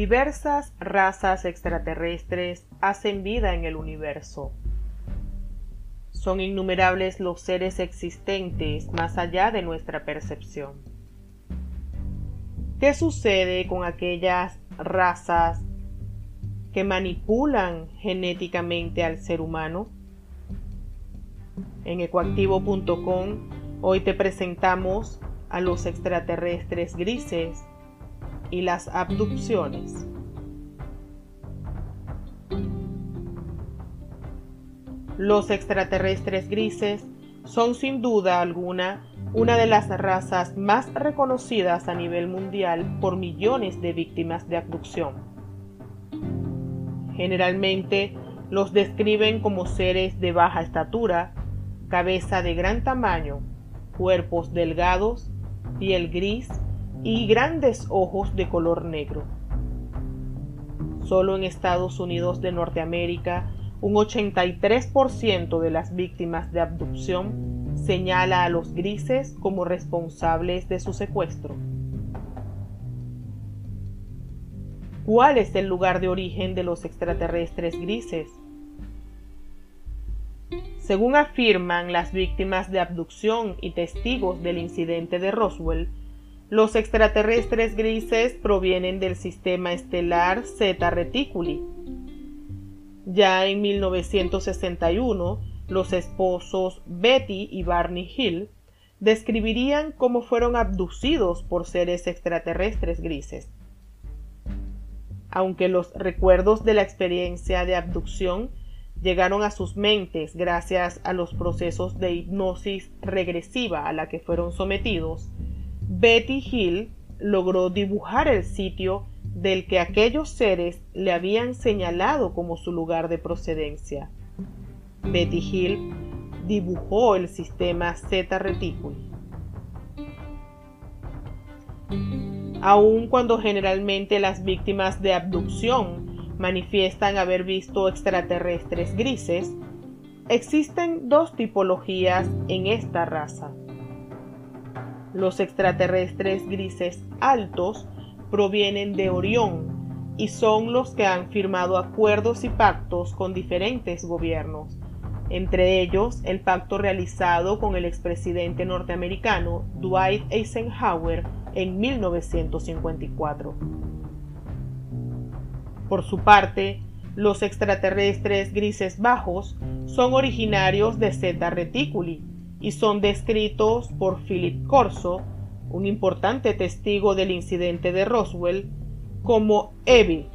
Diversas razas extraterrestres hacen vida en el universo. Son innumerables los seres existentes más allá de nuestra percepción. ¿Qué sucede con aquellas razas que manipulan genéticamente al ser humano? En ecoactivo.com hoy te presentamos a los extraterrestres grises y las abducciones. Los extraterrestres grises son sin duda alguna una de las razas más reconocidas a nivel mundial por millones de víctimas de abducción. Generalmente los describen como seres de baja estatura, cabeza de gran tamaño, cuerpos delgados, piel gris y grandes ojos de color negro. Solo en Estados Unidos de Norteamérica, un 83% de las víctimas de abducción señala a los grises como responsables de su secuestro. ¿Cuál es el lugar de origen de los extraterrestres grises? Según afirman las víctimas de abducción y testigos del incidente de Roswell, los extraterrestres grises provienen del sistema estelar Zeta Reticuli. Ya en 1961, los esposos Betty y Barney Hill describirían cómo fueron abducidos por seres extraterrestres grises. Aunque los recuerdos de la experiencia de abducción llegaron a sus mentes gracias a los procesos de hipnosis regresiva a la que fueron sometidos, Betty Hill logró dibujar el sitio del que aquellos seres le habían señalado como su lugar de procedencia. Betty Hill dibujó el sistema Z Reticuli. Aun cuando generalmente las víctimas de abducción manifiestan haber visto extraterrestres grises, existen dos tipologías en esta raza. Los extraterrestres grises altos provienen de Orión y son los que han firmado acuerdos y pactos con diferentes gobiernos, entre ellos el pacto realizado con el expresidente norteamericano Dwight Eisenhower en 1954. Por su parte, los extraterrestres grises bajos son originarios de Zeta Reticuli, y son descritos por Philip Corso, un importante testigo del incidente de Roswell, como EVI,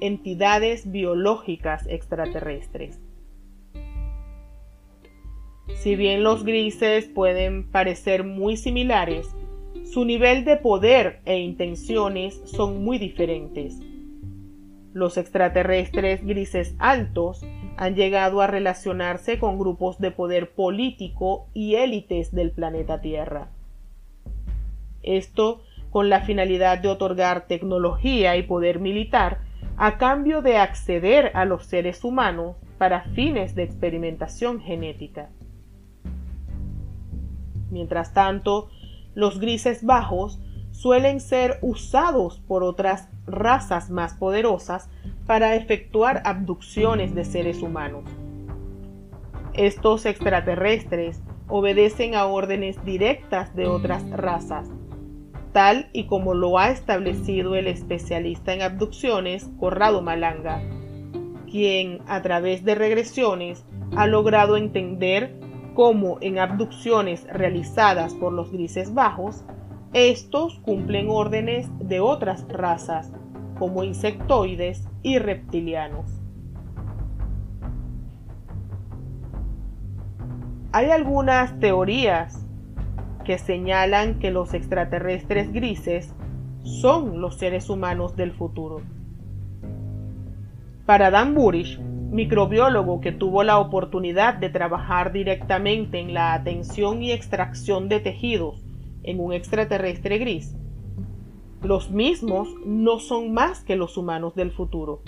entidades biológicas extraterrestres. Si bien los grises pueden parecer muy similares, su nivel de poder e intenciones son muy diferentes. Los extraterrestres grises altos han llegado a relacionarse con grupos de poder político y élites del planeta Tierra. Esto con la finalidad de otorgar tecnología y poder militar a cambio de acceder a los seres humanos para fines de experimentación genética. Mientras tanto, los grises bajos suelen ser usados por otras razas más poderosas para efectuar abducciones de seres humanos. Estos extraterrestres obedecen a órdenes directas de otras razas, tal y como lo ha establecido el especialista en abducciones Corrado Malanga, quien a través de regresiones ha logrado entender cómo en abducciones realizadas por los grises bajos, estos cumplen órdenes de otras razas, como insectoides y reptilianos. Hay algunas teorías que señalan que los extraterrestres grises son los seres humanos del futuro. Para Dan Burish, microbiólogo que tuvo la oportunidad de trabajar directamente en la atención y extracción de tejidos en un extraterrestre gris, los mismos no son más que los humanos del futuro.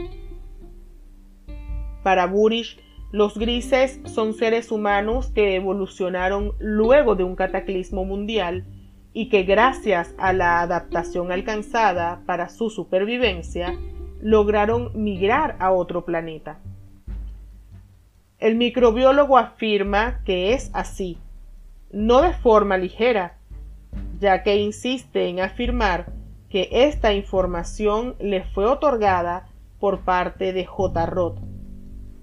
Para Burish, los grises son seres humanos que evolucionaron luego de un cataclismo mundial y que gracias a la adaptación alcanzada para su supervivencia, lograron migrar a otro planeta. El microbiólogo afirma que es así, no de forma ligera, ya que insiste en afirmar que esta información le fue otorgada por parte de J. Roth,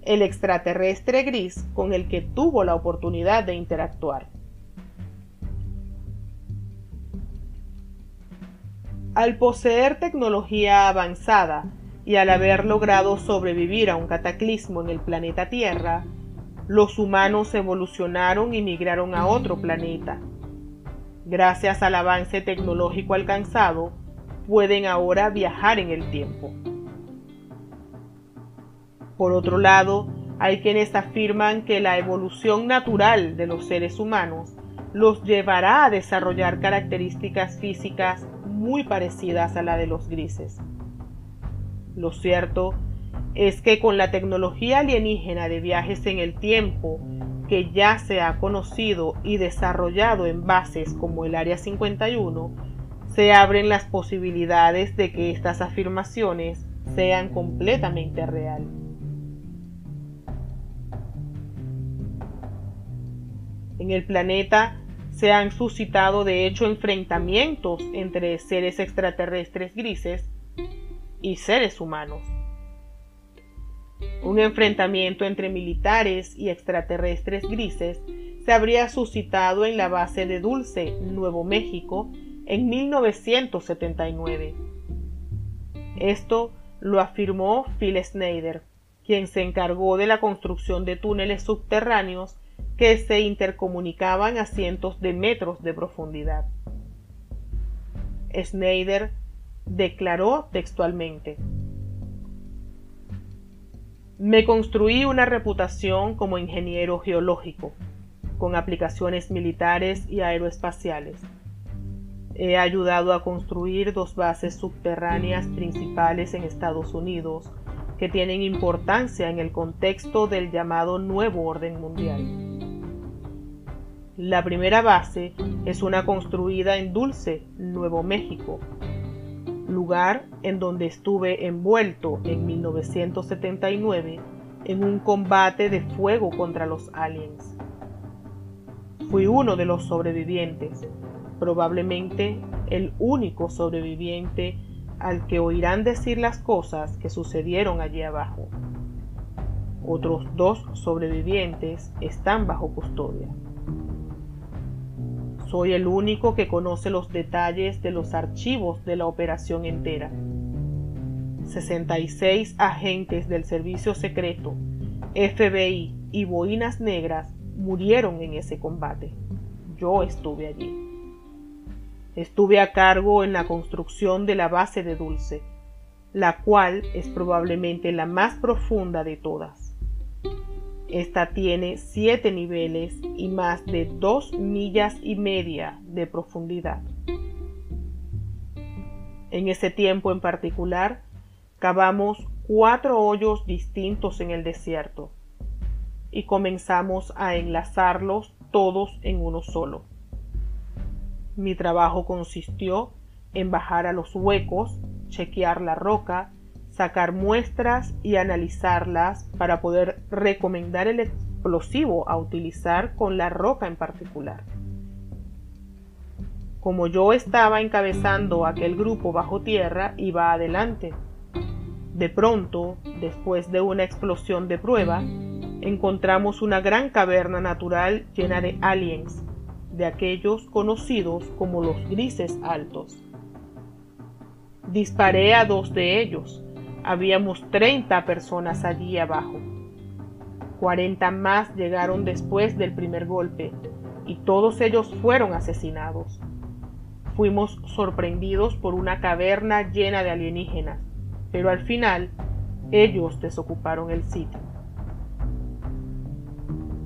el extraterrestre gris con el que tuvo la oportunidad de interactuar. Al poseer tecnología avanzada y al haber logrado sobrevivir a un cataclismo en el planeta Tierra, los humanos evolucionaron y migraron a otro planeta. Gracias al avance tecnológico alcanzado, pueden ahora viajar en el tiempo. Por otro lado, hay quienes afirman que la evolución natural de los seres humanos los llevará a desarrollar características físicas muy parecidas a la de los grises. Lo cierto es que con la tecnología alienígena de viajes en el tiempo que ya se ha conocido y desarrollado en bases como el Área 51, se abren las posibilidades de que estas afirmaciones sean completamente reales. En el planeta se han suscitado de hecho enfrentamientos entre seres extraterrestres grises y seres humanos. Un enfrentamiento entre militares y extraterrestres grises se habría suscitado en la base de Dulce, Nuevo México, en 1979. Esto lo afirmó Phil Snyder, quien se encargó de la construcción de túneles subterráneos que se intercomunicaban a cientos de metros de profundidad. Schneider declaró textualmente, Me construí una reputación como ingeniero geológico, con aplicaciones militares y aeroespaciales. He ayudado a construir dos bases subterráneas principales en Estados Unidos que tienen importancia en el contexto del llamado nuevo orden mundial. La primera base es una construida en Dulce, Nuevo México, lugar en donde estuve envuelto en 1979 en un combate de fuego contra los aliens. Fui uno de los sobrevivientes, probablemente el único sobreviviente al que oirán decir las cosas que sucedieron allí abajo. Otros dos sobrevivientes están bajo custodia. Soy el único que conoce los detalles de los archivos de la operación entera. 66 agentes del Servicio Secreto, FBI y Boinas Negras murieron en ese combate. Yo estuve allí. Estuve a cargo en la construcción de la base de Dulce, la cual es probablemente la más profunda de todas. Esta tiene siete niveles y más de dos millas y media de profundidad. En ese tiempo en particular, cavamos cuatro hoyos distintos en el desierto y comenzamos a enlazarlos todos en uno solo. Mi trabajo consistió en bajar a los huecos, chequear la roca sacar muestras y analizarlas para poder recomendar el explosivo a utilizar con la roca en particular. Como yo estaba encabezando aquel grupo bajo tierra, iba adelante. De pronto, después de una explosión de prueba, encontramos una gran caverna natural llena de aliens, de aquellos conocidos como los grises altos. Disparé a dos de ellos, Habíamos 30 personas allí abajo. 40 más llegaron después del primer golpe y todos ellos fueron asesinados. Fuimos sorprendidos por una caverna llena de alienígenas, pero al final ellos desocuparon el sitio.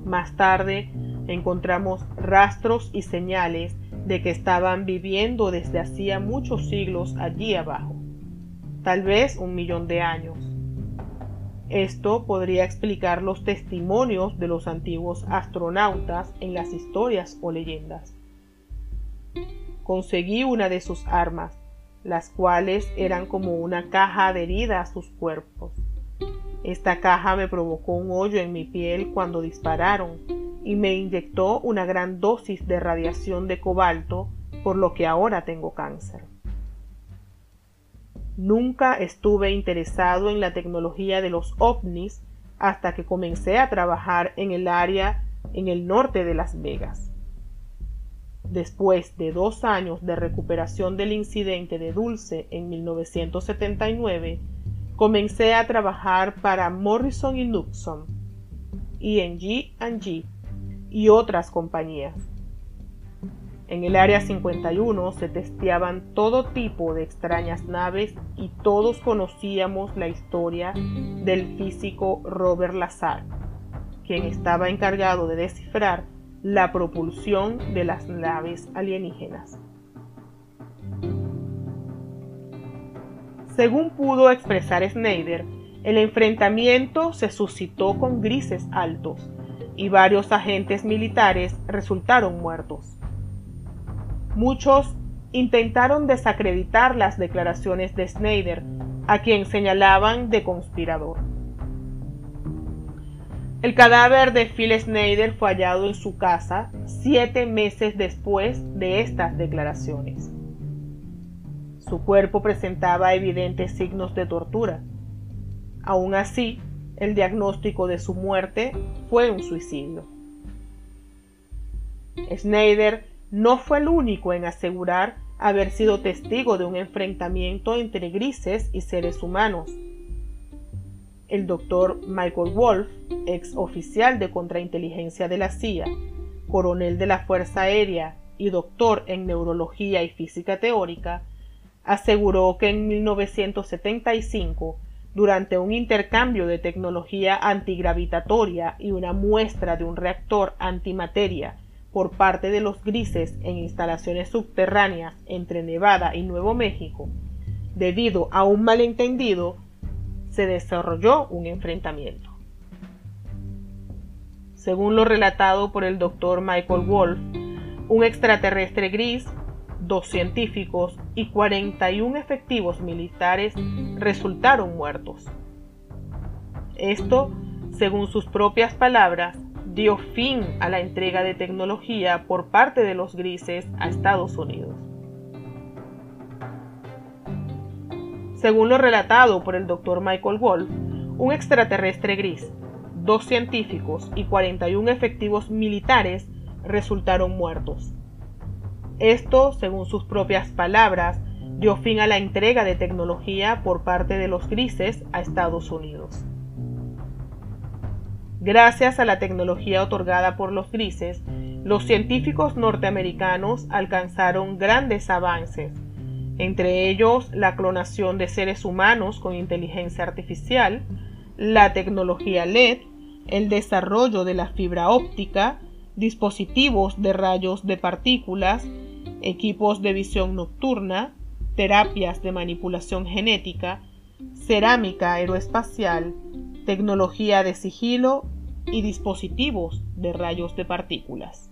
Más tarde encontramos rastros y señales de que estaban viviendo desde hacía muchos siglos allí abajo tal vez un millón de años. Esto podría explicar los testimonios de los antiguos astronautas en las historias o leyendas. conseguí una de sus armas, las cuales eran como una caja adherida a sus cuerpos. Esta caja me provocó un hoyo en mi piel cuando dispararon y me inyectó una gran dosis de radiación de cobalto, por lo que ahora tengo cáncer. Nunca estuve interesado en la tecnología de los ovnis hasta que comencé a trabajar en el área en el norte de Las Vegas. Después de dos años de recuperación del incidente de Dulce en 1979, comencé a trabajar para Morrison y Luxon, ENG y otras compañías. En el Área 51 se testeaban todo tipo de extrañas naves y todos conocíamos la historia del físico Robert Lazar, quien estaba encargado de descifrar la propulsión de las naves alienígenas. Según pudo expresar Snyder, el enfrentamiento se suscitó con grises altos y varios agentes militares resultaron muertos. Muchos intentaron desacreditar las declaraciones de Snyder, a quien señalaban de conspirador. El cadáver de Phil Snyder fue hallado en su casa siete meses después de estas declaraciones. Su cuerpo presentaba evidentes signos de tortura. Aún así, el diagnóstico de su muerte fue un suicidio. Snyder no fue el único en asegurar haber sido testigo de un enfrentamiento entre grises y seres humanos. El doctor Michael Wolff, ex oficial de contrainteligencia de la CIA, coronel de la Fuerza Aérea y doctor en neurología y física teórica, aseguró que en 1975, durante un intercambio de tecnología antigravitatoria y una muestra de un reactor antimateria por parte de los grises en instalaciones subterráneas entre Nevada y Nuevo México, debido a un malentendido, se desarrolló un enfrentamiento. Según lo relatado por el doctor Michael Wolf, un extraterrestre gris, dos científicos y 41 efectivos militares resultaron muertos. Esto, según sus propias palabras, dio fin a la entrega de tecnología por parte de los grises a Estados Unidos. Según lo relatado por el Dr. Michael Wolf, un extraterrestre gris, dos científicos y 41 efectivos militares resultaron muertos. Esto, según sus propias palabras, dio fin a la entrega de tecnología por parte de los grises a Estados Unidos. Gracias a la tecnología otorgada por los grises, los científicos norteamericanos alcanzaron grandes avances, entre ellos la clonación de seres humanos con inteligencia artificial, la tecnología LED, el desarrollo de la fibra óptica, dispositivos de rayos de partículas, equipos de visión nocturna, terapias de manipulación genética, cerámica aeroespacial, tecnología de sigilo y dispositivos de rayos de partículas.